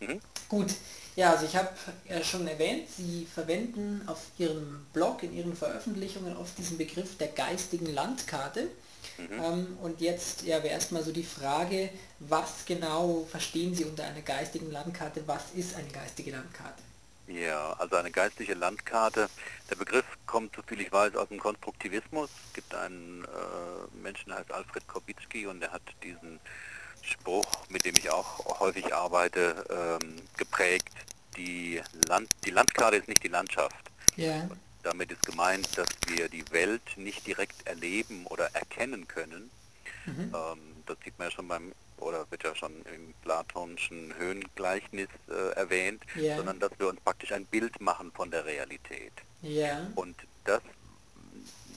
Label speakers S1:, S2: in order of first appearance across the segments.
S1: Mhm.
S2: Gut, ja, also ich habe ja schon erwähnt, Sie verwenden auf Ihrem Blog, in Ihren Veröffentlichungen oft diesen Begriff der geistigen Landkarte.
S1: Mhm.
S2: Ähm, und jetzt ja, wäre erstmal so die Frage, was genau verstehen Sie unter einer geistigen Landkarte? Was ist eine geistige Landkarte?
S1: Ja, also eine geistliche Landkarte. Der Begriff kommt, soviel ich weiß, aus dem Konstruktivismus. Es gibt einen äh, Menschen, der heißt Alfred Korbitschki und der hat diesen Spruch, mit dem ich auch häufig arbeite, ähm, geprägt. Die, Land, die Landkarte ist nicht die Landschaft.
S2: Ja.
S1: Damit ist gemeint, dass wir die Welt nicht direkt erleben oder erkennen können.
S2: Mhm.
S1: Ähm, das sieht man ja schon beim, oder wird ja schon im platonischen Höhengleichnis äh, erwähnt,
S2: Ja.
S1: sondern dass wir uns praktisch ein Bild machen von der Realität.
S2: Ja.
S1: Und das,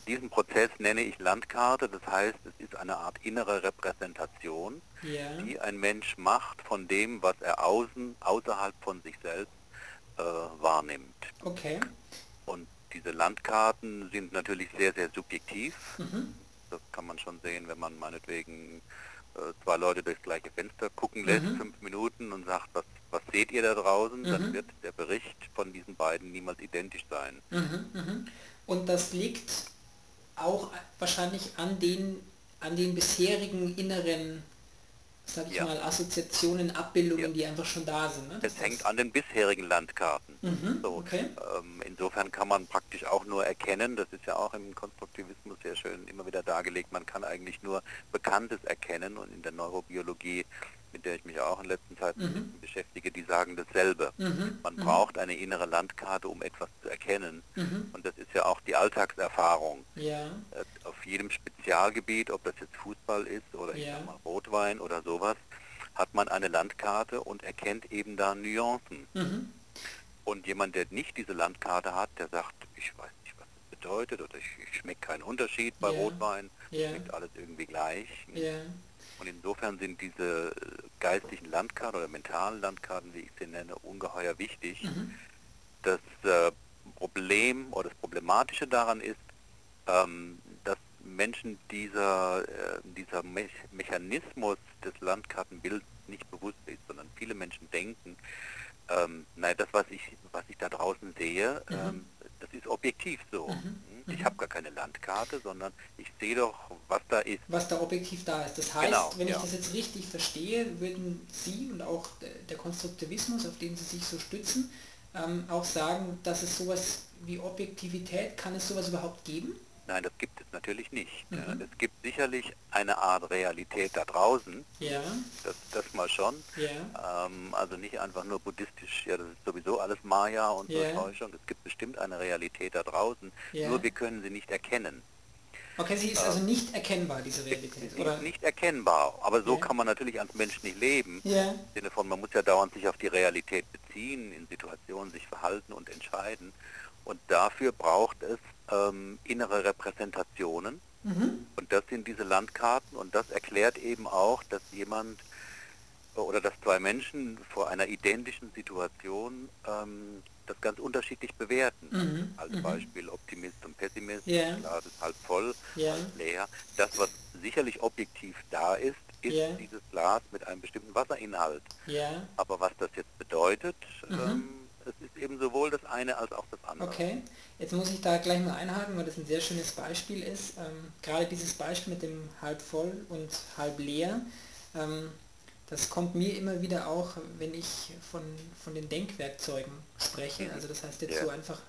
S1: diesen Prozess nenne ich Landkarte, das heißt, es ist eine Art innere Repräsentation,
S2: Ja.
S1: die ein Mensch macht von dem, was er außen, außerhalb von sich selbst äh, wahrnimmt.
S2: Okay.
S1: Und diese Landkarten sind natürlich sehr, sehr subjektiv.
S2: Mhm.
S1: Das kann man schon sehen, wenn man meinetwegen äh, zwei Leute durchs gleiche Fenster gucken lässt,
S2: Mhm.
S1: fünf Minuten und sagt, was, was seht ihr da draußen,
S2: Mhm.
S1: dann wird der Bericht von diesen beiden niemals identisch sein.
S2: Mhm. Mhm. Und das liegt auch wahrscheinlich an den, an den bisherigen inneren, sag ich
S1: Ja.
S2: mal, Assoziationen, Abbildungen,
S1: Ja.
S2: die einfach schon da sind. Ne?
S1: Es hängt an den bisherigen Landkarten.
S2: Mhm.
S1: So,
S2: Okay.
S1: ähm, insofern kann man praktisch auch nur erkennen, das ist ja auch im Konstruktivismus sehr schön immer wieder dargelegt, man kann eigentlich nur Bekanntes erkennen und in der Neurobiologie, mit der ich mich auch in letzter Zeit
S2: Mhm.
S1: beschäftige, die sagen dasselbe.
S2: Mhm.
S1: Man
S2: Mhm.
S1: braucht eine innere Landkarte, um etwas zu erkennen.
S2: Mhm.
S1: Und das ist ja auch die Alltagserfahrung.
S2: Ja.
S1: Äh, Auf jedem Spezialgebiet, ob das jetzt Fußball ist oder ich
S2: Ja.
S1: sag mal Rotwein oder sowas, hat man eine Landkarte und erkennt eben da Nuancen.
S2: Mhm.
S1: Und jemand, der nicht diese Landkarte hat, der sagt, ich weiß nicht, was das bedeutet oder ich, ich schmecke keinen Unterschied bei
S2: Ja.
S1: Rotwein,
S2: Ja.
S1: schmeckt alles irgendwie gleich.
S2: Ja.
S1: Und insofern sind diese äh, geistigen Landkarten oder mentalen Landkarten, wie ich sie nenne, ungeheuer wichtig.
S2: Mhm.
S1: Das äh, Problem oder das Problematische daran ist, ähm, dass Menschen dieser, äh, dieser Me Mechanismus des Landkartenbilds nicht bewusst ist, sondern viele Menschen denken, ähm, naja, das, was ich, was ich da draußen sehe,
S2: Mhm.
S1: ähm, das ist objektiv so.
S2: Mhm.
S1: Ich
S2: Mhm.
S1: habe gar keine Landkarte, sondern ich sehe doch, was da ist.
S2: was da objektiv da ist. Das heißt,
S1: Genau,
S2: wenn ich
S1: ja.
S2: das jetzt richtig verstehe, würden Sie und auch der, Konstruktivismus, auf den Sie sich so stützen, ähm, auch sagen, dass es sowas wie Objektivität, kann es sowas überhaupt geben?
S1: Nein, das gibt es natürlich nicht.
S2: Mhm.
S1: Es gibt sicherlich eine Art Realität da draußen,
S2: Ja,
S1: das, das mal schon.
S2: ja,
S1: Ähm, also nicht einfach nur buddhistisch, ja, das ist sowieso alles Maya und so
S2: Ja.
S1: Täuschung. Es gibt bestimmt eine Realität da draußen,
S2: Ja.
S1: nur wir können sie nicht erkennen.
S2: Okay, sie ist also nicht erkennbar, diese
S1: Sie
S2: Realität,
S1: ist
S2: oder?
S1: nicht erkennbar, aber so
S2: Ja.
S1: kann man natürlich als Mensch nicht leben.
S2: Ja,
S1: Im Sinne von, man muss ja dauernd sich auf die Realität beziehen, in Situationen sich verhalten und entscheiden. Und dafür braucht es ähm, innere Repräsentationen.
S2: mhm.
S1: Und das sind diese Landkarten und das erklärt eben auch, dass jemand äh, oder dass zwei Menschen vor einer identischen Situation ähm, das ganz unterschiedlich bewerten.
S2: Mhm.
S1: Als
S2: Mhm.
S1: Beispiel Optimist und Pessimist,
S2: Ja.
S1: Glas ist halb voll,
S2: Ja.
S1: halb leer. Das, was sicherlich objektiv da ist, ist
S2: Ja.
S1: dieses Glas mit einem bestimmten Wasserinhalt.
S2: ja,
S1: Aber was das jetzt bedeutet,
S2: Mhm.
S1: ähm, es ist eben sowohl das eine als auch das andere.
S2: Okay, jetzt muss ich da gleich mal einhaken, weil das ein sehr schönes Beispiel ist. Ähm, gerade dieses Beispiel mit dem halb voll und halb leer, ähm, das kommt mir immer wieder auch, wenn ich von, von den Denkwerkzeugen spreche. Also das heißt jetzt
S1: Ja.
S2: so einfach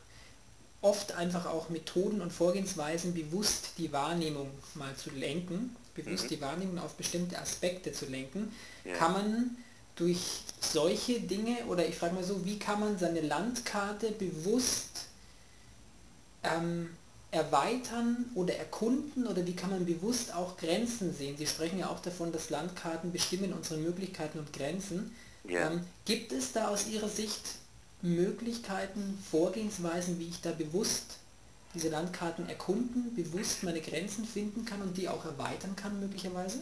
S2: oft einfach auch Methoden und Vorgehensweisen bewusst die Wahrnehmung mal zu lenken, bewusst
S1: Mhm.
S2: die Wahrnehmung auf bestimmte Aspekte zu lenken,
S1: Ja.
S2: kann man durch solche Dinge oder ich frage mal so, wie kann man seine Landkarte bewusst ähm, erweitern oder erkunden oder wie kann man bewusst auch Grenzen sehen? Sie sprechen ja auch davon, dass Landkarten bestimmen unsere Möglichkeiten und Grenzen.
S1: Ja.
S2: Ähm, gibt es da aus Ihrer Sicht Möglichkeiten, Vorgehensweisen, wie ich da bewusst diese Landkarten erkunden, bewusst meine Grenzen finden kann und die auch erweitern kann möglicherweise?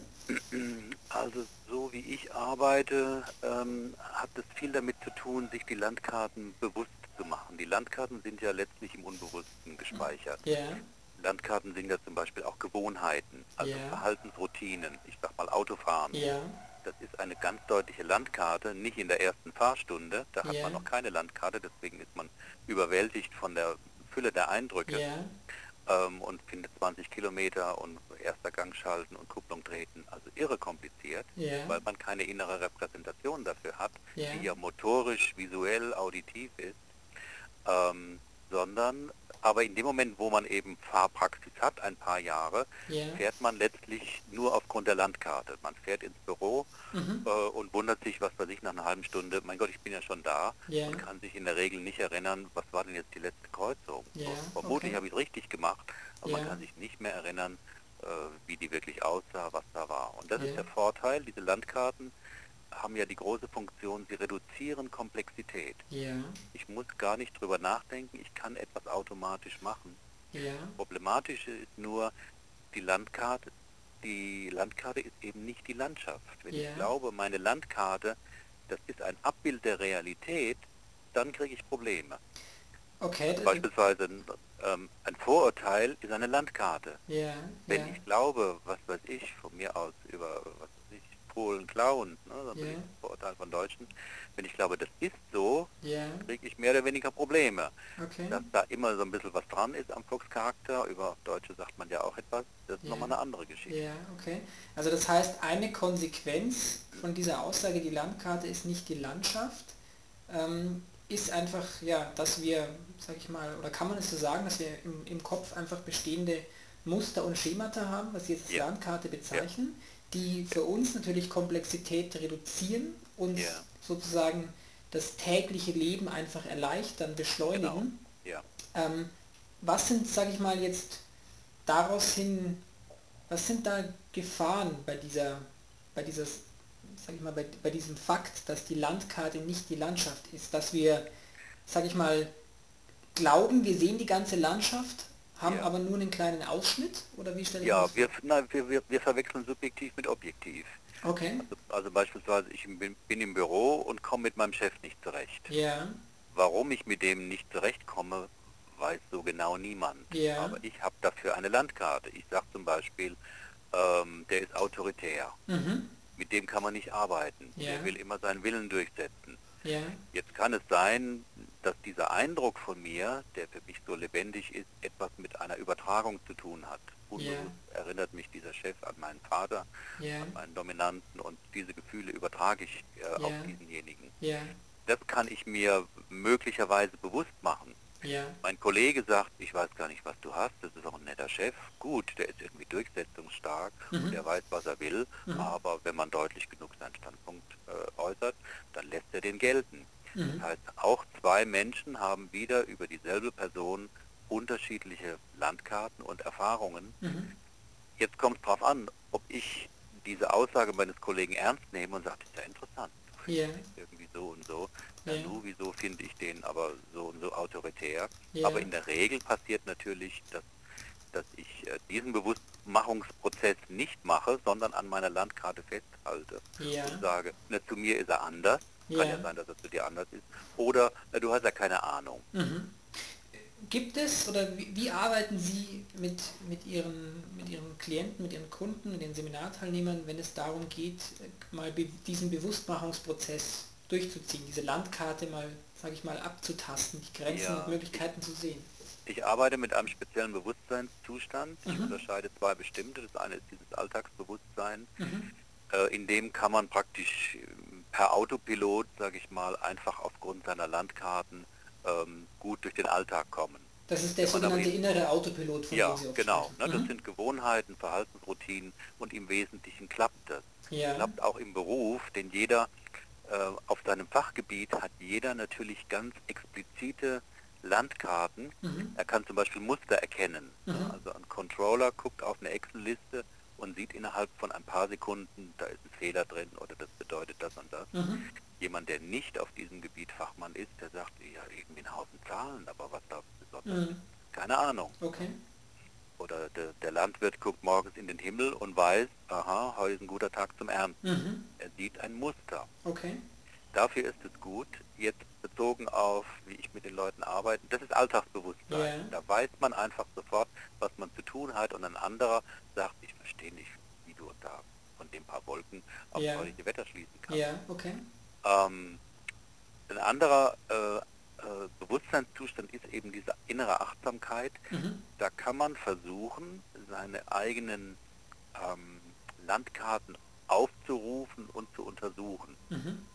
S1: Also so wie ich arbeite, ähm, hat es viel damit zu tun, sich die Landkarten bewusst zu machen. Die Landkarten sind ja letztlich im Unbewussten gespeichert.
S2: Ja,
S1: Landkarten sind ja zum Beispiel auch Gewohnheiten, also
S2: Ja.
S1: Verhaltensroutinen. Ich sag mal Autofahren.
S2: ja,
S1: das ist eine ganz deutliche Landkarte, nicht in der ersten Fahrstunde, da hat man noch keine Landkarte, deswegen ist man überwältigt von der Fülle der Eindrücke ähm, und findet 20 Kilometer und erster Gang schalten und Kupplung treten, also irre kompliziert,
S2: ja,
S1: weil man keine innere Repräsentation dafür hat,
S2: Ja.
S1: die ja motorisch, visuell, auditiv ist, ähm, sondern aber in dem Moment, wo man eben Fahrpraxis hat, ein paar Jahre,
S2: ja.
S1: fährt man letztlich nur aufgrund der Landkarte. Man fährt ins Büro
S2: Mhm.
S1: äh, und wundert sich, was weiß ich, nach einer halben Stunde, mein Gott, ich bin ja schon da
S2: Ja.
S1: und kann sich in der Regel nicht erinnern, was war denn jetzt die letzte Kreuzung.
S2: Ja,
S1: Vermutlich
S2: okay.
S1: habe ich es richtig gemacht, aber man kann sich nicht mehr erinnern, äh, wie die wirklich aussah, was da war. Und das ist der Vorteil, diese Landkarten haben ja die große Funktion, sie reduzieren Komplexität.
S2: Ja,
S1: Ich muss gar nicht drüber nachdenken, ich kann etwas automatisch machen.
S2: ja,
S1: Problematische ist nur, die Landkarte, die Landkarte ist eben nicht die Landschaft. Wenn
S2: Ja.
S1: ich glaube, meine Landkarte, das ist ein Abbild der Realität, dann kriege ich Probleme.
S2: okay.
S1: Beispielsweise ein, ähm, ein Vorurteil ist eine Landkarte.
S2: Ja,
S1: Wenn
S2: ja,
S1: ich glaube, was weiß ich, von mir aus über was Polen klauen, ne,
S2: Ja.
S1: ist ein Vorurteil von Deutschen, wenn ich glaube, das ist so,
S2: ja,
S1: kriege ich mehr oder weniger Probleme.
S2: okay.
S1: Dass da immer so ein bisschen was dran ist am Fuchscharakter, über Deutsche sagt man ja auch etwas, das ist
S2: Ja.
S1: nochmal eine andere Geschichte.
S2: Ja, okay. Also das heißt, eine Konsequenz von dieser Aussage, die Landkarte ist nicht die Landschaft, ähm, ist einfach, ja, dass wir, sag ich mal, oder kann man es so sagen, dass wir im, im Kopf einfach bestehende Muster und Schemata haben, was Sie jetzt als
S1: Ja.
S2: Landkarte bezeichnen, die für uns natürlich Komplexität reduzieren und
S1: Ja.
S2: sozusagen das tägliche Leben einfach erleichtern, beschleunigen.
S1: Ja.
S2: Ähm, was sind, sage ich mal, jetzt daraus hin, was sind da Gefahren bei dieser, bei dieses, sag ich mal, bei, bei diesem Fakt, dass die Landkarte nicht die Landschaft ist, dass wir, sag ich mal, glauben, wir sehen die ganze Landschaft, haben
S1: Ja.
S2: aber nur einen kleinen Ausschnitt oder wie stelle ich
S1: Ja,
S2: das
S1: wir, na, wir, wir, wir verwechseln subjektiv mit objektiv.
S2: Okay.
S1: Also, also beispielsweise, ich bin, bin im Büro und komme mit meinem Chef nicht zurecht.
S2: Ja,
S1: Warum ich mit dem nicht zurechtkomme, weiß so genau niemand.
S2: Ja.
S1: Aber ich habe dafür eine Landkarte. Ich sage zum Beispiel, ähm, der ist autoritär.
S2: mhm.
S1: Mit dem kann man nicht arbeiten.
S2: Ja.
S1: Der will immer seinen Willen durchsetzen.
S2: ja,
S1: Jetzt kann es sein, dass dieser Eindruck von mir, der für mich so lebendig ist, etwas mit einer Übertragung zu tun hat. Unbewusst erinnert mich dieser Chef an meinen Vater,
S2: ja,
S1: an meinen Dominanten und diese Gefühle übertrage ich äh, auf
S2: Ja.
S1: diesenjenigen. Das kann ich mir möglicherweise bewusst machen. Mein Kollege sagt, ich weiß gar nicht, was du hast, das ist auch ein netter Chef. Gut, der ist irgendwie durchsetzungsstark
S2: Mhm.
S1: und der weiß, was er will,
S2: Mhm.
S1: aber wenn man deutlich genug seinen Standpunkt äh, äußert, dann lässt er den gelten.
S2: Mhm.
S1: Das heißt, auch zwei Menschen haben wieder über dieselbe Person unterschiedliche Landkarten und Erfahrungen.
S2: Mhm.
S1: Jetzt kommt es darauf an, ob ich diese Aussage meines Kollegen ernst nehme und sage, das ist ja interessant. Ihn irgendwie so und so. Ja.
S2: Ja.
S1: nu, wieso finde ich den aber so und so autoritär?
S2: Ja.
S1: Aber in der Regel passiert natürlich, dass, dass ich äh, diesen Bewusstmachungsprozess nicht mache, sondern an meiner Landkarte festhalte und sage, na, zu mir ist er anders. Kann
S2: Ja.
S1: ja sein, dass er zu dir anders ist. Oder na, du hast ja keine Ahnung.
S2: Mhm. Gibt es oder wie, wie arbeiten Sie mit, mit, Ihren, mit Ihren Klienten, mit Ihren Kunden, mit den Seminarteilnehmern, wenn es darum geht, äh, mal be diesen Bewusstmachungsprozess durchzuziehen, diese Landkarte mal, sage ich mal, abzutasten, die Grenzen
S1: Ja.
S2: und Möglichkeiten zu sehen?
S1: Ich arbeite mit einem speziellen Bewusstseinszustand. Ich
S2: Mhm.
S1: unterscheide zwei bestimmte. Das eine ist dieses Alltagsbewusstsein.
S2: Mhm.
S1: Äh, in dem kann man praktisch äh, per Autopilot, sage ich mal, einfach aufgrund seiner Landkarten ähm, gut durch den Alltag kommen.
S2: Das ist der sogenannte innere Autopilot, von
S1: Ja,
S2: dem Sie
S1: genau. Ne, das
S2: Mhm.
S1: sind Gewohnheiten, Verhaltensroutinen und im Wesentlichen klappt das.
S2: Ja.
S1: Klappt auch im Beruf, denn jeder äh, auf seinem Fachgebiet hat jeder natürlich ganz explizite Landkarten.
S2: Mhm.
S1: Er kann zum Beispiel Muster erkennen. ne?
S2: Mhm.
S1: Also ein Controller guckt auf eine Excel-Liste und sieht innerhalb von ein paar Sekunden, da ist ein Fehler drin oder das bedeutet das und das.
S2: Mhm.
S1: Jemand, der nicht auf diesem Gebiet Fachmann ist, der sagt, ja, irgendwie ein Haufen Zahlen, aber was da besonders
S2: Mhm.
S1: ist, keine Ahnung.
S2: Okay.
S1: Oder der, der Landwirt guckt morgens in den Himmel und weiß, aha, heute ist ein guter Tag zum Ernten.
S2: Mhm.
S1: Er sieht ein Muster.
S2: Okay.
S1: Dafür ist es gut, jetzt bezogen auf, wie ich mit den Leuten arbeite, das ist Alltagsbewusstsein.
S2: Ja.
S1: Da weiß man einfach sofort, was man zu tun hat und ein anderer sagt, ich verstehe nicht, wie du da von dem ein paar Wolken auf das heutige Wetter schließen kann.
S2: Ja, okay.
S1: Ähm, ein anderer äh, äh, Bewusstseinszustand ist eben diese innere Achtsamkeit.
S2: Mhm.
S1: Da kann man versuchen, seine eigenen ähm, Landkarten aufzurufen und zu untersuchen.
S2: Mhm.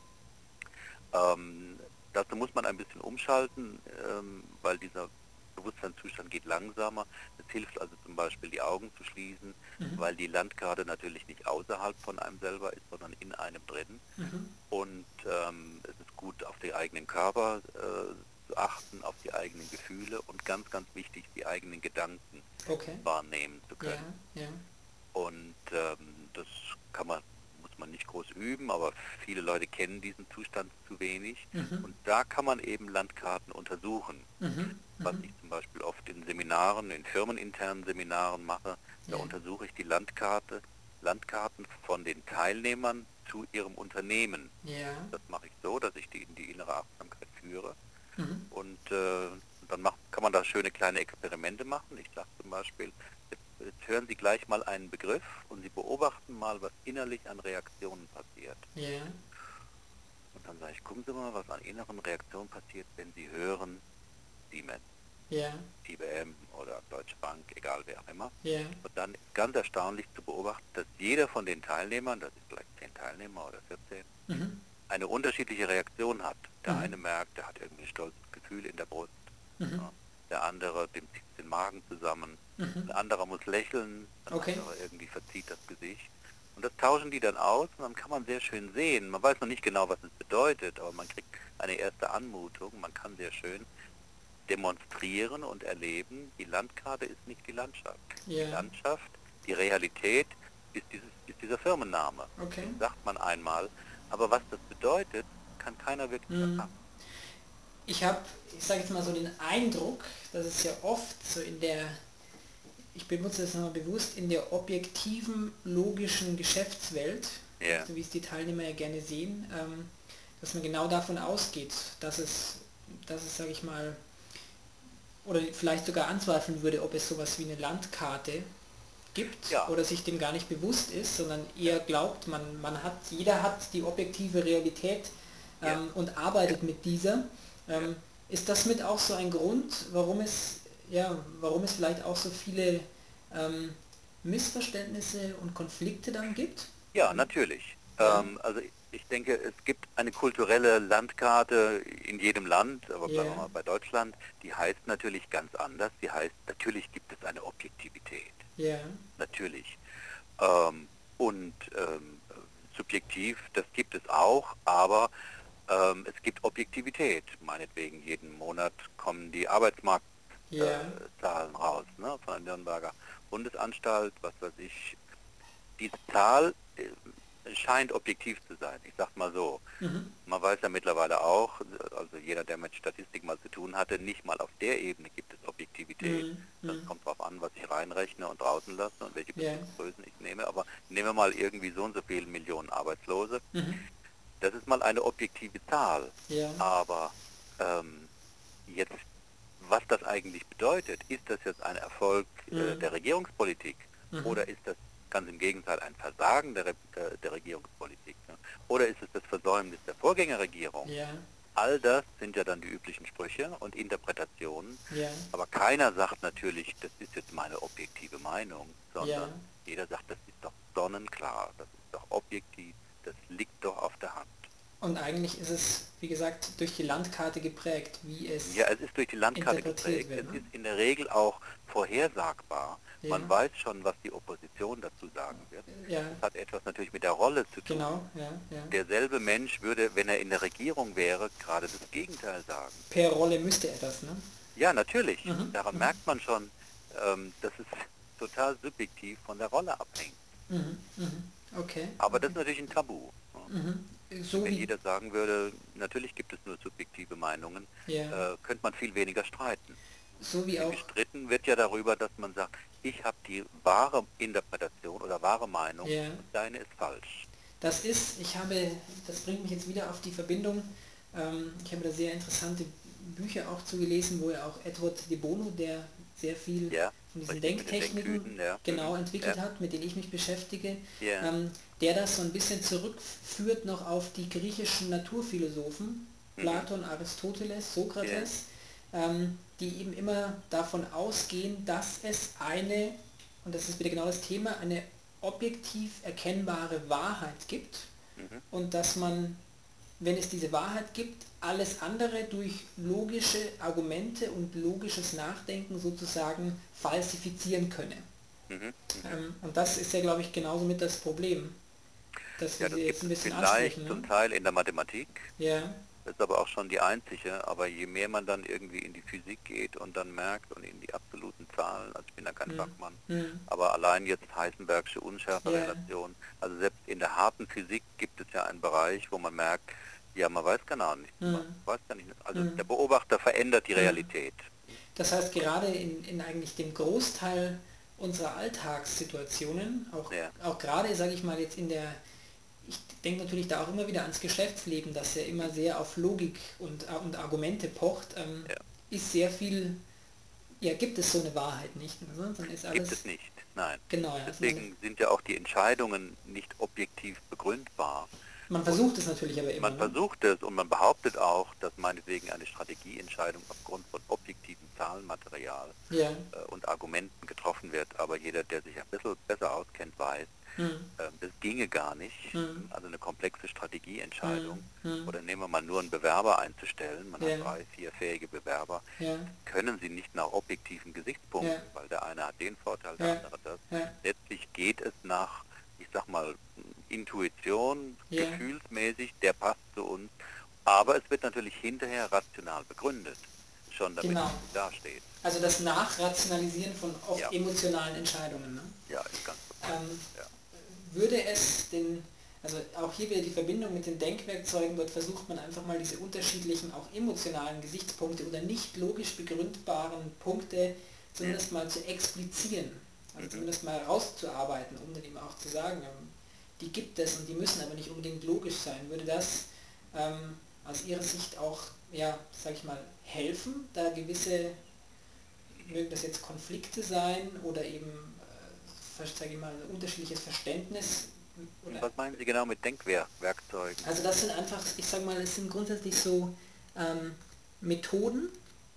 S1: Ähm, dazu muss man ein bisschen umschalten, ähm, weil dieser Bewusstseinszustand geht langsamer. Es hilft also zum Beispiel die Augen zu schließen,
S2: Mhm.
S1: weil die Landkarte natürlich nicht außerhalb von einem selber ist, sondern in einem drin.
S2: Mhm.
S1: Und ähm, es ist gut, auf den eigenen Körper äh, zu achten, auf die eigenen Gefühle und ganz, ganz wichtig, die eigenen Gedanken
S2: Okay.
S1: wahrnehmen zu
S2: Ja,
S1: können.
S2: ja.
S1: Und ähm, das kann man, muss man nicht groß üben, aber viele Leute kennen diesen Zustand zu wenig.
S2: Mhm.
S1: Und da kann man eben Landkarten untersuchen.
S2: Mhm.
S1: Was
S2: Mhm.
S1: ich zum Beispiel oft in Seminaren, in firmeninternen Seminaren mache, da
S2: Ja.
S1: untersuche ich die Landkarte, Landkarten von den Teilnehmern zu ihrem Unternehmen.
S2: Ja.
S1: Das mache ich so, dass ich die in die innere Achtsamkeit führe.
S2: Mhm.
S1: Und äh, dann macht, kann man da schöne kleine Experimente machen. Ich sage zum Beispiel, jetzt, jetzt hören Sie gleich mal einen Begriff und Sie beobachten mal, was innerlich an Reaktionen passiert.
S2: Ja.
S1: Und dann sage ich, gucken Sie mal, was an inneren Reaktionen passiert, wenn Sie hören Siemens,
S2: Ja.
S1: IBM oder Deutsche Bank, egal wer auch immer.
S2: Ja.
S1: Und dann ist ganz erstaunlich zu beobachten, dass jeder von den Teilnehmern, das ist vielleicht 10 Teilnehmer oder 14,
S2: Mhm.
S1: eine unterschiedliche Reaktion hat. Der
S2: Mhm.
S1: eine merkt, der hat irgendwie ein stolzes Gefühl in der Brust.
S2: Mhm.
S1: Ja. Der andere, dem zieht den Magen zusammen.
S2: Mhm.
S1: Ein anderer muss lächeln, ein
S2: Okay.
S1: anderer irgendwie verzieht das Gesicht. Und das tauschen die dann aus und dann kann man sehr schön sehen. Man weiß noch nicht genau, was es bedeutet, aber man kriegt eine erste Anmutung. Man kann sehr schön demonstrieren und erleben, die Landkarte ist nicht die Landschaft. Die
S2: Ja.
S1: Landschaft, die Realität ist, dieses, ist dieser Firmenname.
S2: Okay.
S1: Sagt man einmal. Aber was das bedeutet, kann keiner wirklich
S2: Mhm.
S1: erfassen.
S2: Ich habe, ich sage jetzt mal so den Eindruck, dass es ja oft so in der, ich benutze das nochmal bewusst, in der objektiven, logischen Geschäftswelt,
S1: Ja.
S2: so wie es die Teilnehmer ja gerne sehen, ähm, dass man genau davon ausgeht, dass es, dass es, sage ich mal, oder vielleicht sogar anzweifeln würde, ob es sowas wie eine Landkarte gibt
S1: Ja.
S2: oder sich dem gar nicht bewusst ist, sondern eher glaubt, man, man hat, jeder hat die objektive Realität
S1: Ja.
S2: ähm, und arbeitet mit dieser. Ähm, ist das mit auch so ein Grund, warum es, ja, warum es vielleicht auch so viele ähm, Missverständnisse und Konflikte dann gibt?
S1: Ja, natürlich.
S2: Ja.
S1: Ähm, also ich denke, es gibt eine kulturelle Landkarte in jedem Land, aber bleiben
S2: Ja.
S1: wir mal bei Deutschland, die heißt natürlich ganz anders. Die heißt, natürlich gibt es eine Objektivität.
S2: Ja,
S1: Natürlich. Ähm, und ähm, subjektiv, das gibt es auch, aber ähm, es gibt Objektivität. Meinetwegen, jeden Monat kommen die Arbeitsmarktzahlen
S2: ja,
S1: raus ne, von der Nürnberger Bundesanstalt, was weiß ich. Diese Zahl äh, scheint objektiv zu sein. Ich sag mal so.
S2: mhm.
S1: Man weiß ja mittlerweile auch, also jeder, der mit Statistik mal zu tun hatte, nicht mal auf der Ebene gibt es Objektivität.
S2: Mhm.
S1: Das
S2: Mhm.
S1: kommt darauf an, was ich reinrechne und draußen lasse und welche. Größen ich nehme. Aber nehmen wir mal irgendwie so und so viele Millionen Arbeitslose.
S2: Mhm.
S1: Das ist mal eine objektive Zahl.
S2: ja,
S1: Aber ähm, jetzt, was das eigentlich bedeutet, ist das jetzt ein Erfolg äh,
S2: Mhm.
S1: der Regierungspolitik
S2: Mhm.
S1: oder ist das ganz im Gegenteil ein Versagen der, Re der, der Regierungspolitik? Ne? Oder ist es das Versäumnis der Vorgängerregierung?
S2: ja,
S1: All das sind ja dann die üblichen Sprüche und Interpretationen.
S2: ja,
S1: Aber keiner sagt natürlich, das ist jetzt meine objektive Meinung, sondern jeder sagt, das ist doch sonnenklar, das ist doch objektiv, liegt doch auf der Hand.
S2: Und eigentlich ist es, wie gesagt, durch die Landkarte geprägt, wie es...
S1: Ja, es ist durch die Landkarte geprägt.
S2: wird,
S1: Es
S2: ne?
S1: ist in der Regel auch vorhersagbar.
S2: Ja.
S1: Man weiß schon, was die Opposition dazu sagen wird.
S2: ja,
S1: Das hat etwas natürlich mit der Rolle zu tun.
S2: genau, ja, ja.
S1: Derselbe Mensch würde, wenn er in der Regierung wäre, gerade das Gegenteil sagen.
S2: Per Rolle müsste er das, ne?
S1: Ja, natürlich.
S2: Mhm,
S1: Daran
S2: mhm.
S1: merkt man schon, ähm, dass es total subjektiv von der Rolle abhängt.
S2: Mhm, mhm. Okay.
S1: Aber das ist natürlich ein Tabu.
S2: Mhm. So
S1: Wenn jeder sagen würde, natürlich gibt es nur subjektive Meinungen,
S2: ja,
S1: äh, könnte man viel weniger streiten.
S2: so wie auch,
S1: Gestritten wird ja darüber, dass man sagt, ich habe die wahre Interpretation oder wahre Meinung
S2: Ja.
S1: und deine ist falsch.
S2: das ist, ich habe, das bringt mich jetzt wieder auf die Verbindung, ähm, ich habe da sehr interessante Bücher auch zugelesen, wo ja auch Edward de Bono, der sehr viel
S1: Ja,
S2: von diesen
S1: den
S2: Denktechniken
S1: Denktüten, ja.
S2: genau
S1: Mhm.
S2: entwickelt
S1: Ja.
S2: hat, mit denen ich mich beschäftige, ähm, der das so ein bisschen zurückführt noch auf die griechischen Naturphilosophen, mhm. Platon, Aristoteles, Sokrates, ähm, die eben immer davon ausgehen, dass es eine, und das ist wieder genau das Thema, eine objektiv erkennbare Wahrheit gibt mhm. und dass man, wenn es diese Wahrheit gibt, alles andere durch logische Argumente und logisches Nachdenken sozusagen falsifizieren könne. Mhm. Mhm. Ähm, und das ist ja, glaube ich, genauso mit das Problem.
S1: Dass ja, das ein bisschen vielleicht ne? zum Teil in der Mathematik. Ja ist aber auch schon die einzige, aber je mehr man dann irgendwie in die Physik geht und dann merkt und in die absoluten Zahlen, also ich bin da kein mhm. Fachmann, mhm. aber allein jetzt Heisenbergsche Unschärferelation, yeah. also selbst in der harten Physik gibt es ja einen Bereich, wo man merkt, ja, man weiß genau nicht, mhm. man weiß gar nicht, also mhm. der Beobachter verändert die mhm. Realität.
S2: Das heißt, gerade in, in eigentlich dem Großteil unserer Alltagssituationen, auch, ja. auch gerade, sage ich mal, jetzt in der ich denke natürlich da auch immer wieder ans Geschäftsleben, das ja immer sehr auf Logik und, äh, und Argumente pocht, ähm, ja. ist sehr viel, ja, gibt es so eine Wahrheit nicht.
S1: Also, dann ist alles, gibt es nicht, nein. Genau, ja, Deswegen sind ja auch die Entscheidungen nicht objektiv begründbar.
S2: Man versucht und es natürlich aber immer.
S1: Man ne? versucht es und man behauptet auch, dass meinetwegen eine Strategieentscheidung aufgrund von objektivem Zahlenmaterial ja. äh, und Argumenten getroffen wird, aber jeder, der sich ein bisschen besser auskennt, weiß, Mhm. Das ginge gar nicht. Mhm. Also eine komplexe Strategieentscheidung. Mhm. Oder nehmen wir mal nur einen Bewerber einzustellen, man ja. hat drei, vier fähige Bewerber, ja. können sie nicht nach objektiven Gesichtspunkten, ja. weil der eine hat den Vorteil, der andere das. Letztlich geht es nach, ich sag mal, Intuition, gefühlsmäßig, der passt zu uns. Aber es wird natürlich hinterher rational begründet schon damit genau. dasteht.
S2: Also das Nachrationalisieren von oft ja. emotionalen Entscheidungen. Ne?
S1: Ja, ist ganz ähm, ja
S2: würde es den, also auch hier wieder die Verbindung mit den Denkwerkzeugen, dort versucht man einfach mal diese unterschiedlichen, auch emotionalen Gesichtspunkte oder nicht logisch begründbaren Punkte zumindest mal zu explizieren, also mhm. zumindest mal rauszuarbeiten, um dann eben auch zu sagen, ähm, die gibt es und die müssen aber nicht unbedingt logisch sein. Würde das ähm, aus Ihrer Sicht auch, ja, sag ich mal, helfen, da gewisse, mögen das jetzt Konflikte sein oder eben sage ich mal, ein unterschiedliches Verständnis.
S1: Oder? Was meinen Sie genau mit Denkwerkzeugen?
S2: Also das sind einfach, ich sage mal, es sind grundsätzlich so ähm, Methoden,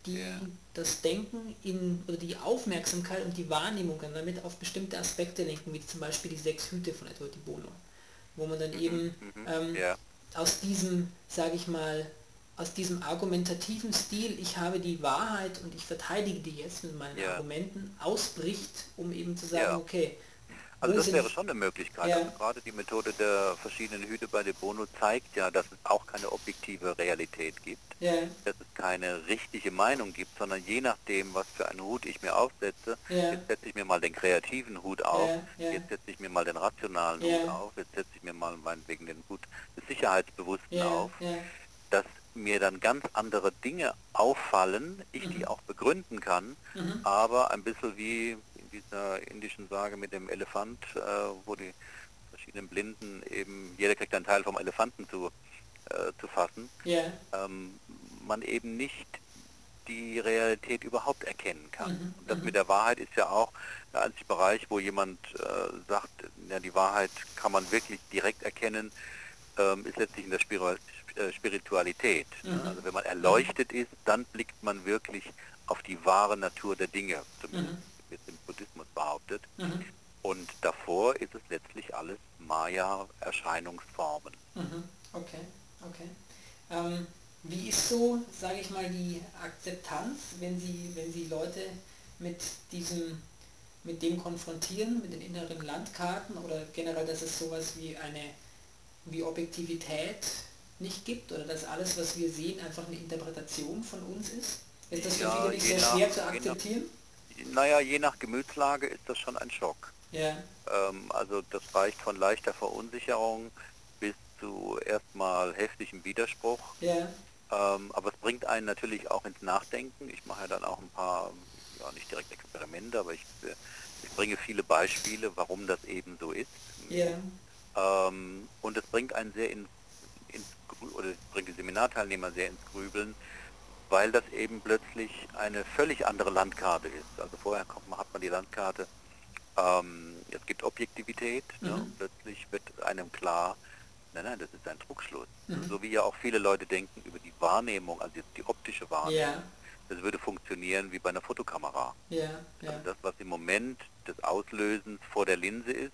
S2: die yeah. das Denken in, oder die Aufmerksamkeit und die Wahrnehmung dann damit auf bestimmte Aspekte lenken, wie zum Beispiel die sechs Hüte von Edward Di Bono, wo man dann mhm, eben mhm, ähm, yeah. aus diesem, sage ich mal, aus diesem argumentativen Stil, ich habe die Wahrheit und ich verteidige die jetzt mit meinen ja. Argumenten, ausbricht, um eben zu sagen, ja. okay.
S1: Also das wäre schon eine Möglichkeit. Ja. Also gerade die Methode der verschiedenen Hüte bei De Bono zeigt ja, dass es auch keine objektive Realität gibt, dass es keine richtige Meinung gibt, sondern je nachdem, was für einen Hut ich mir aufsetze, jetzt setze ich mir mal den kreativen Hut auf, jetzt setze ich mir mal den rationalen Hut auf, jetzt setze ich mir mal meinetwegen den Hut des Sicherheitsbewussten auf, dass mir dann ganz andere Dinge auffallen, ich mhm. die auch begründen kann, mhm. aber ein bisschen wie in dieser indischen Sage mit dem Elefant, äh, wo die verschiedenen Blinden eben, jeder kriegt einen Teil vom Elefanten zu, äh, zu fassen, yeah. ähm, man eben nicht die Realität überhaupt erkennen kann. Mhm. Und das mhm. mit der Wahrheit ist ja auch der einzige Bereich, wo jemand äh, sagt, ja, die Wahrheit kann man wirklich direkt erkennen, ähm, ist letztlich in der äh, Spiritualität. Ne? Mhm. Also wenn man erleuchtet ist, dann blickt man wirklich auf die wahre Natur der Dinge, zumindest mhm. wird im Buddhismus behauptet. Mhm. Und davor ist es letztlich alles Maya-Erscheinungsformen.
S2: Mhm. Okay, okay. Ähm, wie ist so, sage ich mal, die Akzeptanz, wenn Sie, wenn Sie Leute mit diesem, mit dem konfrontieren, mit den inneren Landkarten oder generell, dass es sowas wie eine, wie Objektivität nicht gibt oder dass alles, was wir sehen, einfach eine Interpretation von uns ist? Ist das für ja, viele nicht sehr nach, schwer zu akzeptieren?
S1: Nach, naja, je nach Gemütslage ist das schon ein Schock.
S2: Ja.
S1: Ähm, also das reicht von leichter Verunsicherung bis zu erstmal heftigem Widerspruch.
S2: Ja.
S1: Ähm, aber es bringt einen natürlich auch ins Nachdenken. Ich mache ja dann auch ein paar, ja nicht direkt Experimente, aber ich, ich bringe viele Beispiele, warum das eben so ist.
S2: Ja.
S1: Ähm, und es bringt einen sehr ins oder bringt die Seminarteilnehmer sehr ins Grübeln, weil das eben plötzlich eine völlig andere Landkarte ist. Also vorher kommt, hat man die Landkarte ähm, es gibt Objektivität ne,
S2: Mhm.
S1: und plötzlich wird einem klar, nein, nein, das ist ein Trugschluss.
S2: Mhm.
S1: So wie ja auch viele Leute denken über die Wahrnehmung, also jetzt die optische Wahrnehmung,
S2: Ja,
S1: das würde funktionieren wie bei einer Fotokamera.
S2: ja,
S1: Also
S2: ja.
S1: das, was im Moment des Auslösens vor der Linse ist,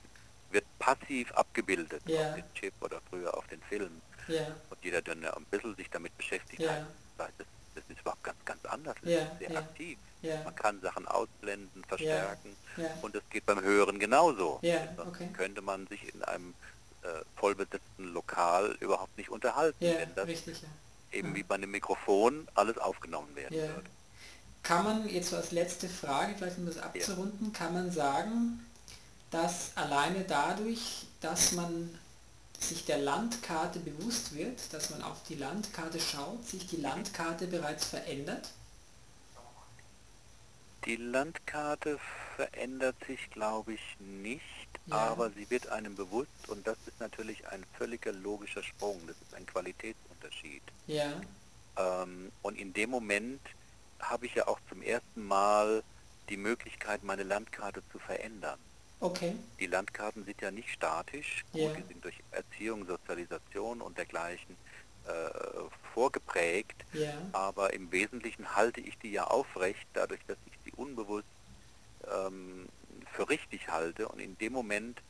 S1: wird passiv abgebildet auf den Chip oder früher auf den Film.
S2: Ja,
S1: Und jeder, der ein bisschen sich damit beschäftigt
S2: Ja.
S1: hat, das, das ist überhaupt ganz, ganz anders. Das
S2: Ja,
S1: ist sehr aktiv. Man kann Sachen ausblenden, verstärken. Und das geht beim Hören genauso. Sonst
S2: okay.
S1: könnte man sich in einem äh, vollbesetzten Lokal überhaupt nicht unterhalten, wenn das
S2: richtig,
S1: eben wie bei einem Mikrofon alles aufgenommen werden würde.
S2: Kann man jetzt so als letzte Frage, vielleicht um das abzurunden, kann man sagen, dass alleine dadurch, dass man sich der Landkarte bewusst wird, dass man auf die Landkarte schaut, sich die Landkarte bereits verändert?
S1: Die Landkarte verändert sich, glaube ich, nicht,
S2: Ja.
S1: aber sie wird einem bewusst und das ist natürlich ein völliger logischer Sprung. Das ist ein Qualitätsunterschied.
S2: Ja,
S1: Ähm, und in dem Moment habe ich ja auch zum ersten Mal die Möglichkeit, meine Landkarte zu verändern.
S2: Okay,
S1: Die Landkarten sind ja nicht statisch, gut,
S2: Ja.
S1: die sind durch Erziehung, Sozialisation und dergleichen äh, vorgeprägt,
S2: ja,
S1: aber im Wesentlichen halte ich die ja aufrecht, dadurch, dass ich sie unbewusst ähm, für richtig halte. Und in dem Moment,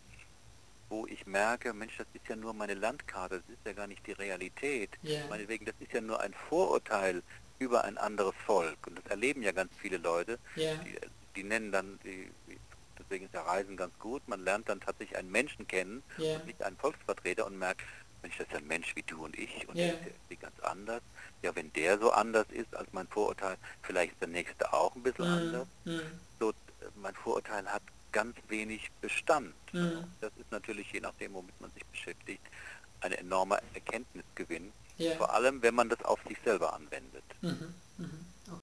S1: wo ich merke, Mensch, das ist ja nur meine Landkarte, das ist ja gar nicht die Realität,
S2: ja,
S1: meinetwegen, das ist ja nur ein Vorurteil über ein anderes Volk. Und das erleben ja ganz viele Leute,
S2: ja,
S1: die, die nennen dann, die, deswegen ist ja Reisen ganz gut, man lernt dann tatsächlich einen Menschen kennen
S2: ja,
S1: und nicht einen Volksvertreter und merkt, Mensch, das ist ein Mensch wie du und ich und
S2: Ja.
S1: der ist ja irgendwie ganz anders. Ja, wenn der so anders ist als mein Vorurteil, vielleicht ist der Nächste auch ein bisschen anders.
S2: mm, mm,
S1: So, äh, mein Vorurteil hat ganz wenig Bestand.
S2: Mhm.
S1: Das ist natürlich, je nachdem, womit man sich beschäftigt, ein enormer Erkenntnisgewinn.
S2: ja,
S1: Vor allem, wenn man das auf sich selber anwendet.
S2: mhm,